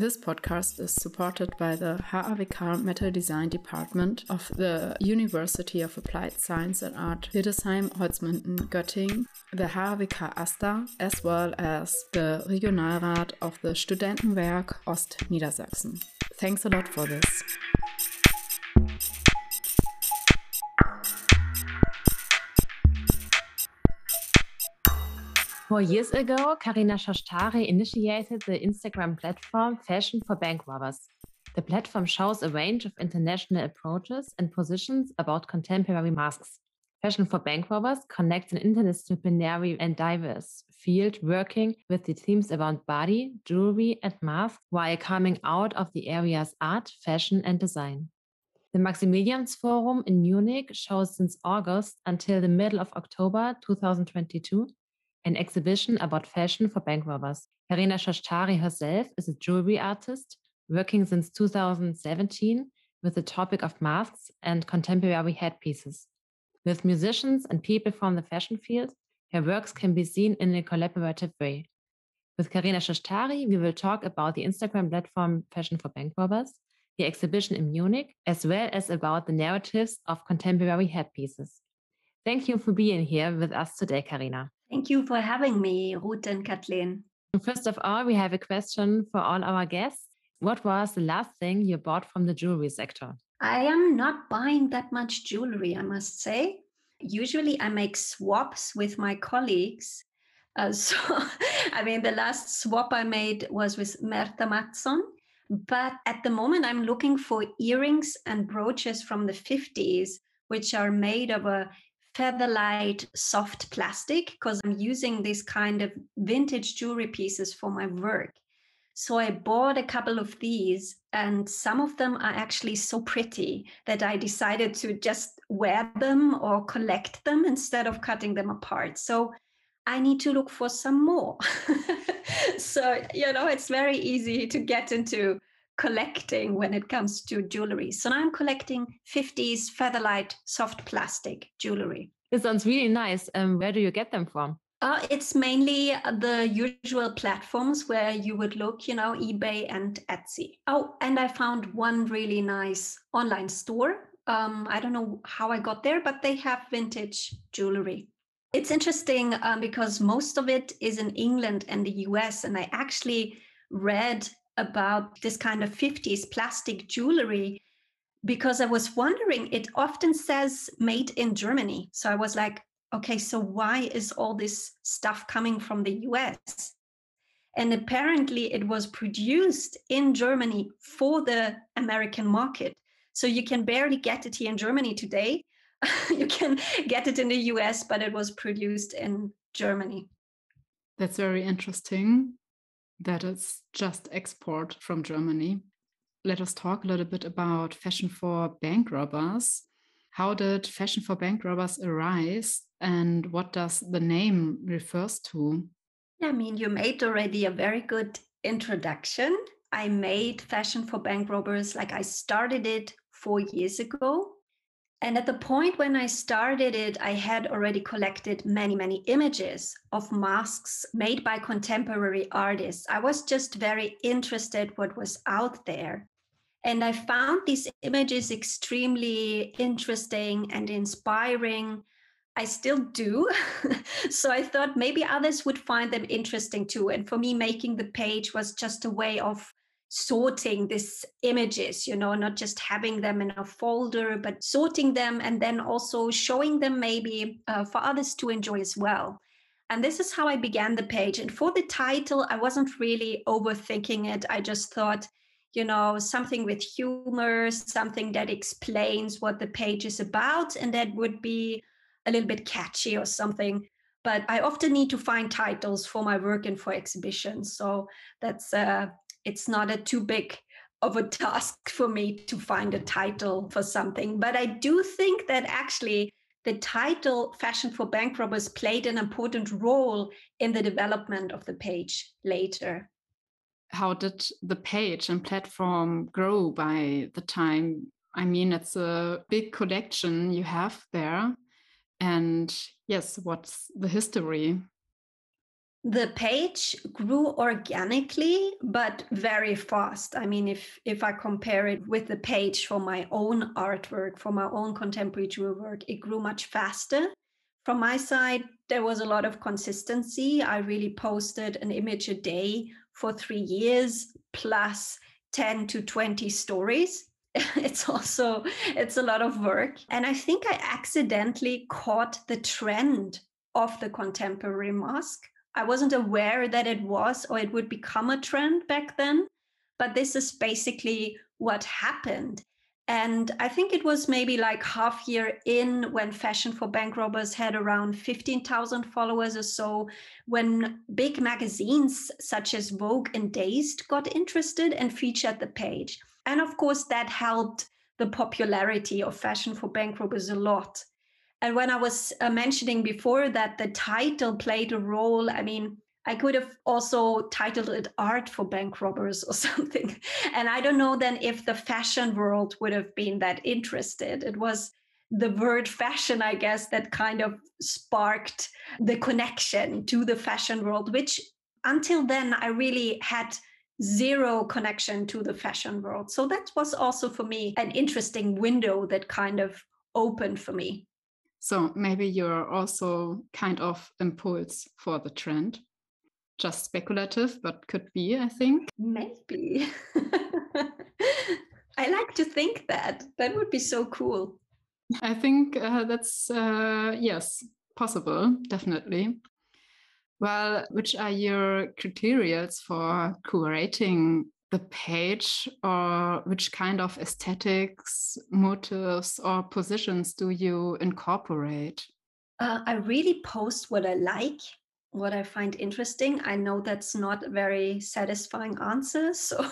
This podcast is supported by the HAWK Metal Design Department of the University of Applied Science and Art Hildesheim Holzminden Göttingen, the HAWK AStA, as well as the Regionalrat of the Studentenwerk Ost Niedersachsen. Thanks a lot for this. Four years ago, Carina Shoshtary initiated the Instagram platform Fashion for Bank Robbers. The platform shows a range of international approaches and positions about contemporary masks. Fashion for Bank Robbers connects an interdisciplinary and diverse field working with the themes around body, jewelry, and mask while coming out of the areas art, fashion, and design. The Maximiliansforum in Munich shows since August until the middle of October 2022 an exhibition about fashion for bank robbers. Carina Shoshtary herself is a jewelry artist working since 2017 with the topic of masks and contemporary headpieces. With musicians and people from the fashion field, her works can be seen in a collaborative way. With Carina Shoshtary, we will talk about the Instagram platform Fashion for Bank Robbers, the exhibition in Munich, as well as about the narratives of contemporary headpieces. Thank you for being here with us today, Carina. Thank you for having me, Ruth and Kathleen. First of all, we have a question for all our guests. What was the last thing you bought from the jewelry sector? I am not buying that much jewelry, I must say. Usually I make swaps with my colleagues. Uh, so, I mean, the last swap I made was with Märta Mattsson. But at the moment, I'm looking for earrings and brooches from the 50s, which are made of a featherlight soft plastic because I'm using this kind of vintage jewelry pieces for my work. So I bought a couple of these, and some of them are actually so pretty that I decided to just wear them or collect them instead of cutting them apart. So I need to look for some more. so, you know, it's very easy to get into collecting when it comes to jewelry. So now I'm collecting 50s Featherlight soft plastic jewelry. This sounds really nice. Um, where do you get them from? Uh, it's mainly the usual platforms where you would look, you know, eBay and Etsy. Oh, and I found one really nice online store. Um, I don't know how I got there, but they have vintage jewelry. It's interesting um, because most of it is in England and the US. And I actually read about this kind of 50s plastic jewelry because I was wondering, it often says made in Germany. So I was like, okay, so why is all this stuff coming from the US? And apparently it was produced in Germany for the American market. So you can barely get it here in Germany today. you can get it in the US, but it was produced in Germany. That's very interesting that it's just export from Germany. Let us talk a little bit about fashion for bank robbers. How did fashion for bank robbers arise and what does the name refers to? Yeah, I mean, you made already a very good introduction. I made fashion for bank robbers like I started it 4 years ago and at the point when I started it, I had already collected many, many images of masks made by contemporary artists. I was just very interested what was out there. And I found these images extremely interesting and inspiring. I still do. so I thought maybe others would find them interesting too. And for me, making the page was just a way of sorting these images you know not just having them in a folder but sorting them and then also showing them maybe uh, for others to enjoy as well. And this is how i began the page. And for the title i wasn't really overthinking it. I just thought you know something with humor something that explains what the page is about and that would be a little bit catchy or something. But i often need to find titles for my work and for exhibitions. So that's uh, it's not a too big of a task for me to find a title for something. But I do think that actually the title Fashion for Bank Robbers played an important role in the development of the page later. How did the page and platform grow by the time? I mean, it's a big collection you have there. And yes, what's the history? The page grew organically but very fast. I mean if if i compare it with the page for my own artwork for my own contemporary jewel work it grew much faster. From my side there was a lot of consistency. I really posted an image a day for 3 years plus 10 to 20 stories. It's also it's a lot of work. And i think i accidentally caught the trend of the contemporary mask I wasn't aware that it was or it would become a trend back then. But this is basically what happened. And I think it was maybe like half year in when Fashion for Bank Robbers had around 15,000 followers or so, when big magazines such as Vogue and Dazed got interested and featured the page. And of course, that helped the popularity of Fashion for Bank Robbers a lot. And when I was uh, mentioning before that the title played a role, I mean, I could have also titled it Art for Bank Robbers or something. And I don't know then if the fashion world would have been that interested. It was the word fashion, I guess, that kind of sparked the connection to the fashion world, which until then I really had zero connection to the fashion world. So that was also for me an interesting window that kind of opened for me. So maybe you're also kind of impulse for the trend. Just speculative, but could be, I think. Maybe. I like to think that. That would be so cool. I think uh, that's, uh, yes, possible, definitely. Well, which are your criteria for curating the page or which kind of aesthetics, motives, or positions do you incorporate? Uh, I really post what I like, what I find interesting. I know that's not a very satisfying answer. So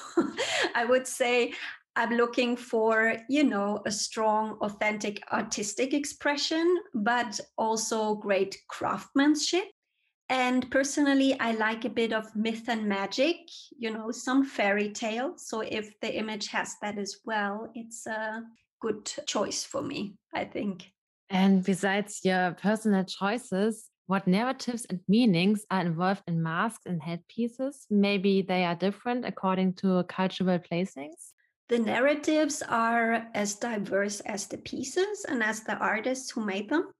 I would say I'm looking for, you know, a strong, authentic artistic expression, but also great craftsmanship. And personally, I like a bit of myth and magic, you know, some fairy tale. So if the image has that as well, it's a good choice for me, I think. And besides your personal choices, what narratives and meanings are involved in masks and headpieces? Maybe they are different according to cultural placings? The narratives are as diverse as the pieces and as the artists who made them.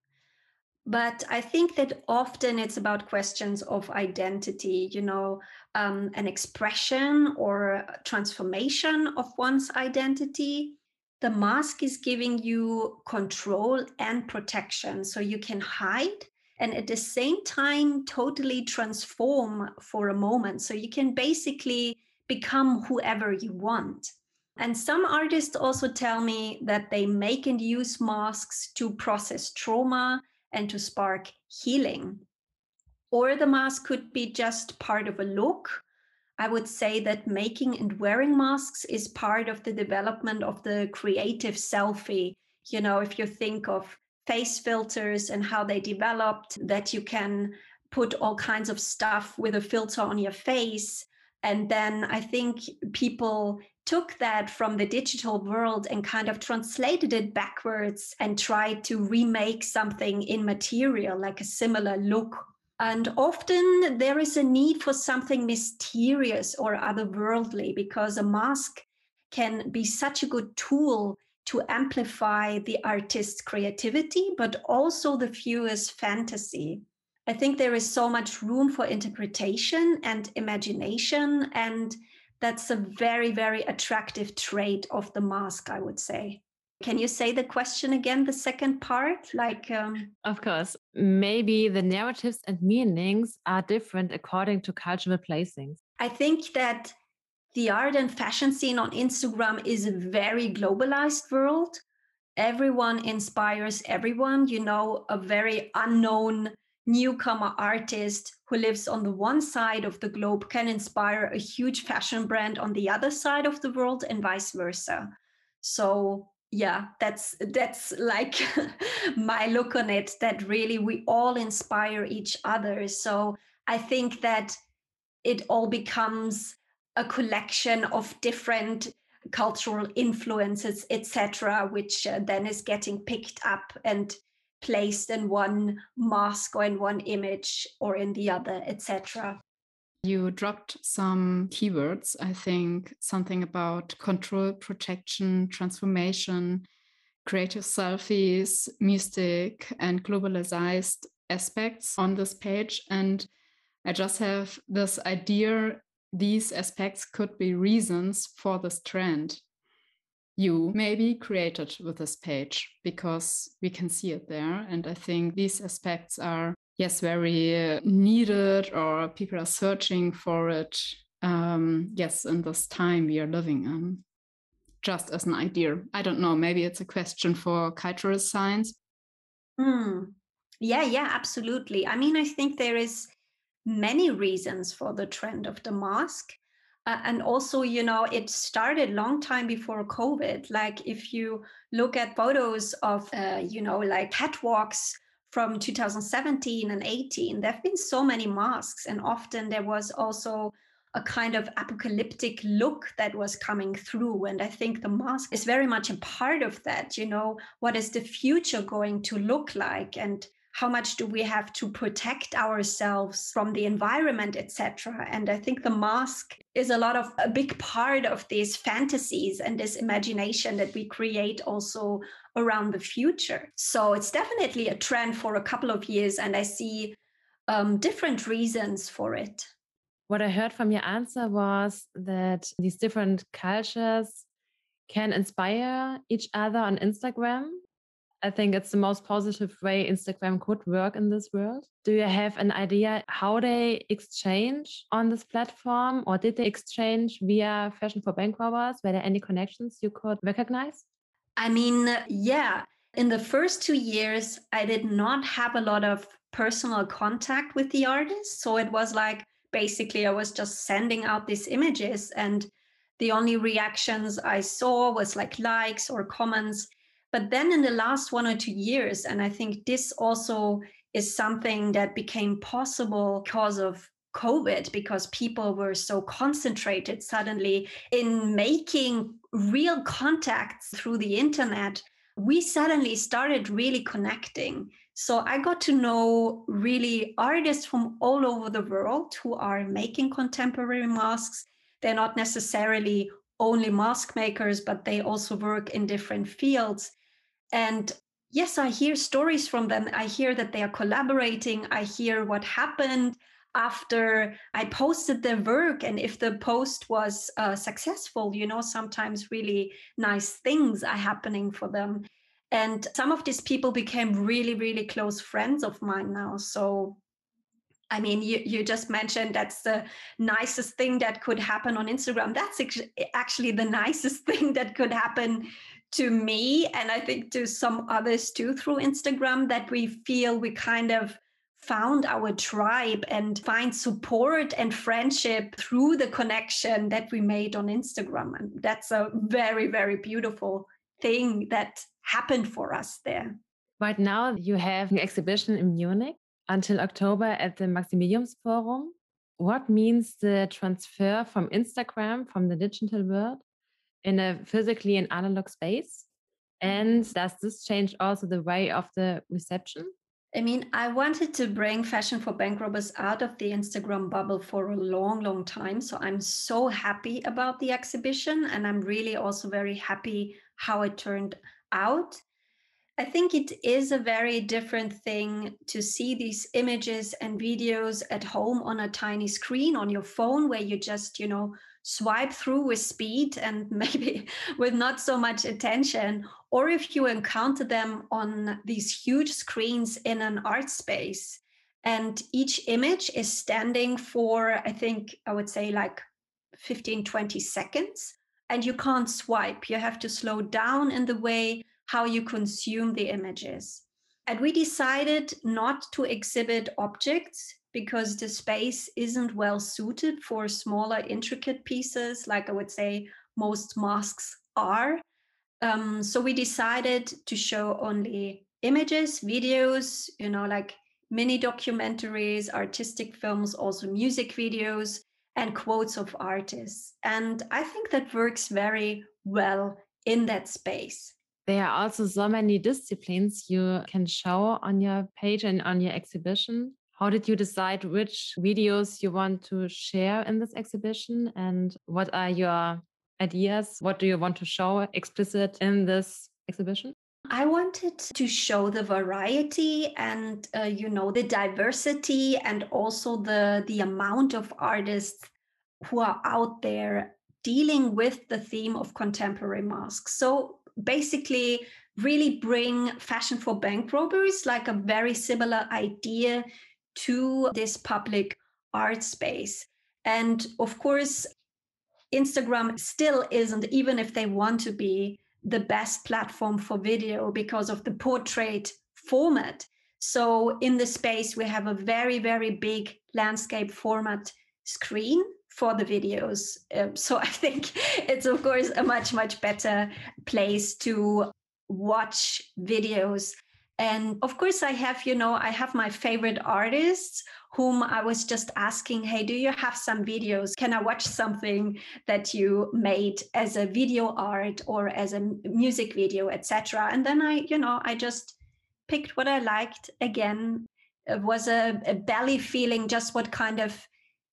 But I think that often it's about questions of identity, you know, um, an expression or transformation of one's identity. The mask is giving you control and protection so you can hide and at the same time totally transform for a moment. So you can basically become whoever you want. And some artists also tell me that they make and use masks to process trauma and to spark healing. Or the mask could be just part of a look. I would say that making and wearing masks is part of the development of the creative selfie. You know, if you think of face filters and how they developed, that you can put all kinds of stuff with a filter on your face. And then I think people took that from the digital world and kind of translated it backwards and tried to remake something in material, like a similar look. And often there is a need for something mysterious or otherworldly because a mask can be such a good tool to amplify the artist's creativity, but also the viewer's fantasy. I think there is so much room for interpretation and imagination and that's a very, very attractive trait of the mask, I would say. Can you say the question again, the second part? Like, um... of course, maybe the narratives and meanings are different according to cultural placings. I think that the art and fashion scene on Instagram is a very globalized world. Everyone inspires everyone. You know, a very unknown newcomer artist who lives on the one side of the globe can inspire a huge fashion brand on the other side of the world and vice versa. So yeah that's that's like my look on it that really we all inspire each other. So i think that it all becomes a collection of different cultural influences etc which uh, then is getting picked up and placed in one mask or in one image or in the other, etc. You dropped some keywords, I think something about control, protection, transformation, creative selfies, mystic, and globalized aspects on this page. And I just have this idea these aspects could be reasons for this trend you maybe created with this page because we can see it there. And I think these aspects are, yes, very uh, needed or people are searching for it. Um, yes, in this time we are living in. Just as an idea. I don't know, maybe it's a question for cultural science. Mm. Yeah, yeah, absolutely. I mean, I think there is many reasons for the trend of the mask uh, and also you know it started long time before covid. Like if you look at photos of uh, you know like catwalks from 2017 and 18 there have been so many masks and often there was also a kind of apocalyptic look that was coming through. And i think the mask is very much a part of that you know what is the future going to look like? And how much do we have to protect ourselves from the environment etc and i think the mask is a lot of a big part of these fantasies and this imagination that we create also around the future. So it's definitely a trend for a couple of years and i see um, different reasons for it. What i heard from your answer was that these different cultures can inspire each other on instagram I think it's the most positive way Instagram could work in this world. Do you have an idea how they exchange on this platform or did they exchange via Fashion for Bank Robbers? Were there any connections you could recognize? I mean, yeah. In the first two years, I did not have a lot of personal contact with the artists. So it was like basically I was just sending out these images and the only reactions I saw was like likes or comments but then in the last one or two years, and I think this also is something that became possible because of COVID, because people were so concentrated suddenly in making real contacts through the internet, we suddenly started really connecting. So I got to know really artists from all over the world who are making contemporary masks. They're not necessarily only mask makers, but they also work in different fields. And yes, I hear stories from them. I hear that they are collaborating. I hear what happened after I posted their work. And if the post was uh, successful, you know, sometimes really nice things are happening for them. And some of these people became really, really close friends of mine now. So I mean, you, you just mentioned that's the nicest thing that could happen on Instagram. That's actually the nicest thing that could happen to me and I think to some others too through Instagram that we feel we kind of found our tribe and find support and friendship through the connection that we made on Instagram. And that's a very, very beautiful thing that happened for us there. Right now, you have an exhibition in Munich until October at the Maximiliansforum. What means the transfer from Instagram, from the digital world, in a physically and analog space? And mm-hmm. does this change also the way of the reception? I mean, I wanted to bring fashion for bank robbers out of the Instagram bubble for a long, long time. So I'm so happy about the exhibition. And I'm really also very happy how it turned out. I think it is a very different thing to see these images and videos at home on a tiny screen on your phone where you just, you know, swipe through with speed and maybe with not so much attention, or if you encounter them on these huge screens in an art space. And each image is standing for, I think, I would say like 15, 20 seconds. And you can't swipe. You have to slow down in the way how you consume the images. And we decided not to exhibit objects because the space isn't well suited for smaller, intricate pieces, like I would say most masks are. Um, so we decided to show only images, videos, you know, like mini documentaries, artistic films, also music videos, and quotes of artists. And I think that works very well in that space. There are also so many disciplines you can show on your page and on your exhibition. How did you decide which videos you want to share in this exhibition? And what are your ideas? What do you want to show explicit in this exhibition? I wanted to show the variety and uh, you know the diversity and also the the amount of artists who are out there dealing with the theme of contemporary masks. So basically really bring fashion for bank robbers like a very similar idea to this public art space. And of course Instagram still isn't even if they want to be the best platform for video because of the portrait format. So in the space, we have a very, very big landscape format screen for the videos. Um, so I think it's, of course, a much, much better place to watch videos and of course i have you know i have my favorite artists whom i was just asking hey do you have some videos? Can i watch something that you made as a video art or as a music video etc and then i you know i just picked what i liked. Again it was a, a belly feeling just what kind of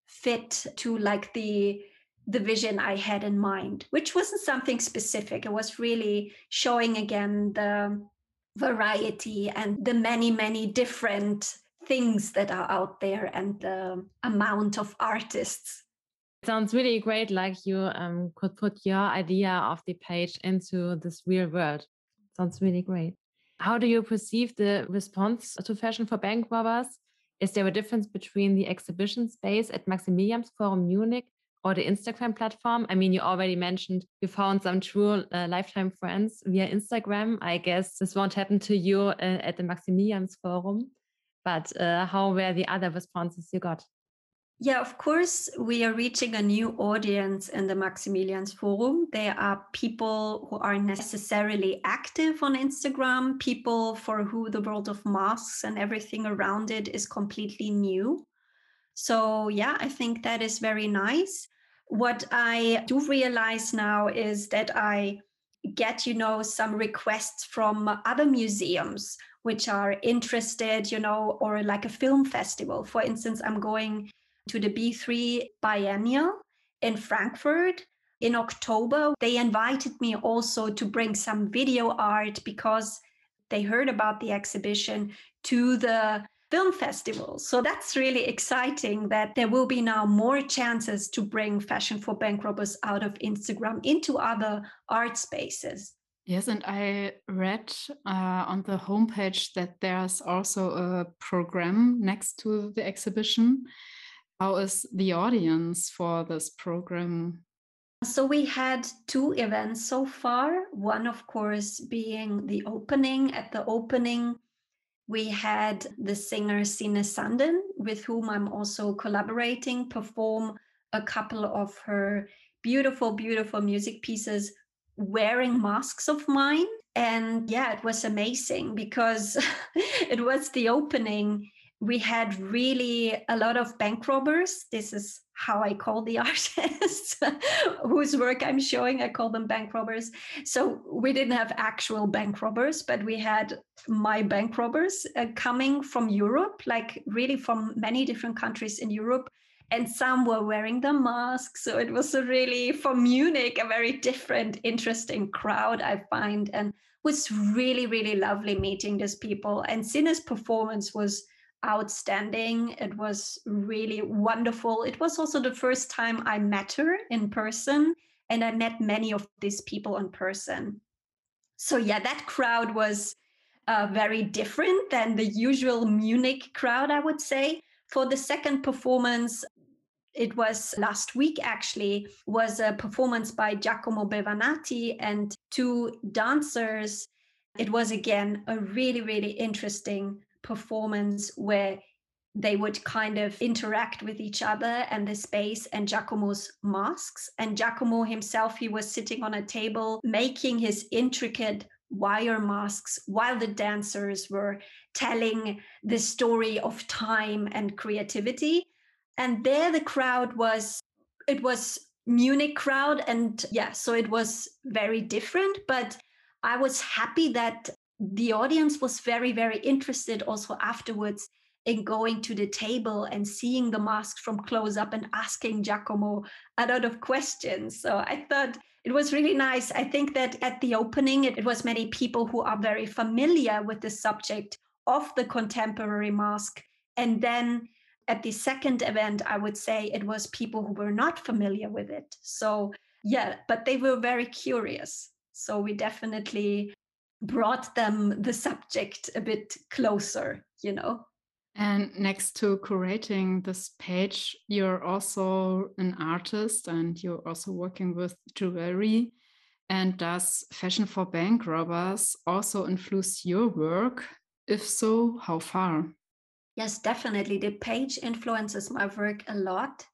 fit to like the the vision I had in mind, which wasn't something specific. It was really showing again the variety and the many, many different things that are out there and the amount of artists. sounds really great. Like you um, could put your idea of the page into this real world. Sounds really great. How do you perceive the response to Fashion for Bank Robbers? Is there a difference between the exhibition space at Maximiliansforum Munich or the Instagram platform? I mean, you already mentioned you found some true uh, lifetime friends via Instagram. I guess this won't happen to you uh, at the Maximilians Forum, but uh, how were the other responses you got? Yeah, of course, we are reaching a new audience in the Maximilians Forum. There are people who are necessarily active on Instagram, people for who the world of masks and everything around it is completely new. So, yeah, I think that is very nice what I do realize now is that I get, you know, some requests from other museums which are interested, you know, or like a film festival. For instance, I'm going to the B3 Biennial in Frankfurt in October. They invited me also to bring some video art because they heard about the exhibition to the film festivals. So that's really exciting that there will be now more chances to bring fashion for bank robbers out of Instagram into other art spaces. Yes, and I read uh, on the homepage that there's also a program next to the exhibition. How is the audience for this program? So we had two events so far. One, of course, being the opening. At the opening, we had the singer Sine Sanden, with whom I'm also collaborating, perform a couple of her beautiful, beautiful music pieces wearing masks of mine. And yeah, it was amazing because it was the opening. We had really a lot of bank robbers. This is how I call the artists whose work I'm showing. I call them bank robbers. So we didn't have actual bank robbers, but we had my bank robbers uh, coming from Europe, like really from many different countries in Europe. And some were wearing the masks. So it was a really, for Munich, a very different, interesting crowd, I find. And was really, really lovely meeting these people. And Sine's performance was outstanding. It was really wonderful. It was also the first time I met her in person, and I met many of these people in person. So, yeah, that crowd was uh, very different than the usual Munich crowd, I would say. For the second performance, it was last week actually, was a performance by Giacomo bevanati and two dancers. It was again a really, really interesting performance where they would kind of interact with each other and the space and Giacomo's masks. And Giacomo himself, he was sitting on a table making his intricate wire masks while the dancers were telling the story of time and creativity. And there the crowd was, it was Munich crowd. And yeah, so it was very different. But I was happy that the audience was very, very interested also afterwards in going to the table and seeing the masks from close up and asking Giacomo a lot of questions. So I thought it was really nice. I think that at the opening, it, it was many people who are very familiar with the subject of the contemporary mask. And then at the second event, I would say it was people who were not familiar with it. So, yeah, but they were very curious. So we definitely brought them the subject a bit closer, you know. And next to curating this page, you're also an artist and you're also working with jewelry. And does Fashion for Bank Robbers also influence your work? If so, how far? Yes, definitely. The page influences my work a lot.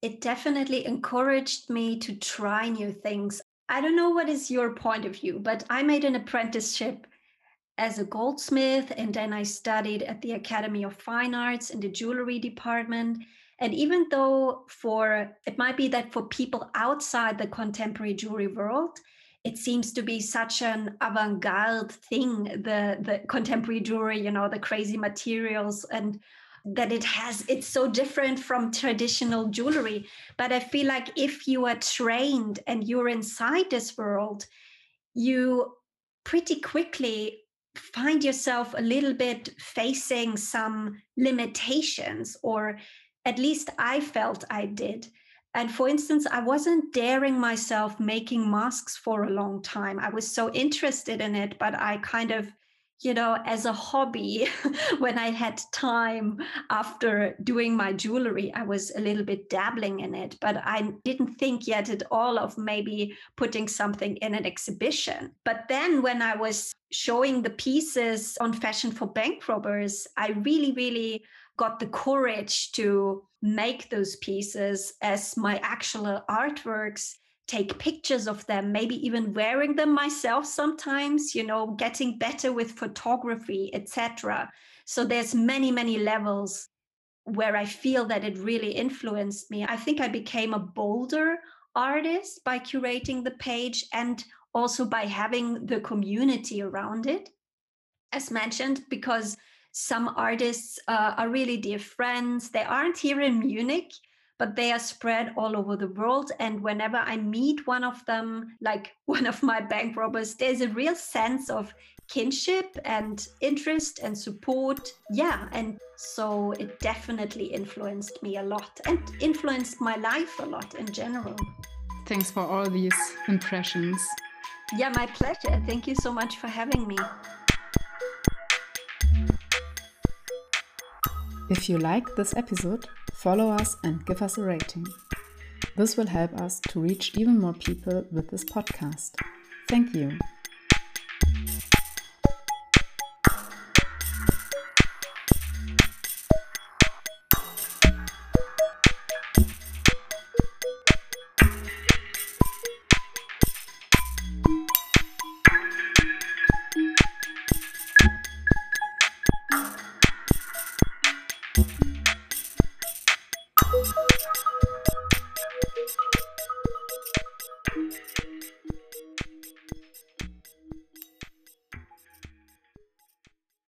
It definitely encouraged me to try new things. I don't know what is your point of view, but I made an apprenticeship as a goldsmith and then I studied at the Academy of Fine Arts in the jewelry department. And even though for it might be that for people outside the contemporary jewelry world, it seems to be such an avant-garde thing, the the contemporary jewelry, you know, the crazy materials and that it has it's so different from traditional jewelry but i feel like if you are trained and you're inside this world you pretty quickly find yourself a little bit facing some limitations, or at least I felt I did. And for instance, I wasn't daring myself making masks for a long time. I was so interested in it, but I kind of you know, as a hobby, when I had time after doing my jewelry, I was a little bit dabbling in it, but I didn't think yet at all of maybe putting something in an exhibition. But then when I was showing the pieces on Fashion for Bank Robbers, I really, really got the courage to make those pieces as my actual artworks take pictures of them, maybe even wearing them myself sometimes, you know, getting better with photography, etc. So there's many, many levels where I feel that it really influenced me. I think I became a bolder artist by curating the page and also by having the community around it. As mentioned, because some artists uh, are really dear friends. They aren't here in Munich, but they are spread all over the world. And whenever I meet one of them, like one of my bank robbers, there's a real sense of kinship and interest and support. Yeah. And so it definitely influenced me a lot and influenced my life a lot in general. Thanks for all these impressions. Yeah, my pleasure. Thank you so much for having me. If you like this episode, follow us and give us a rating. This will help us to reach even more people with this podcast. Thank you.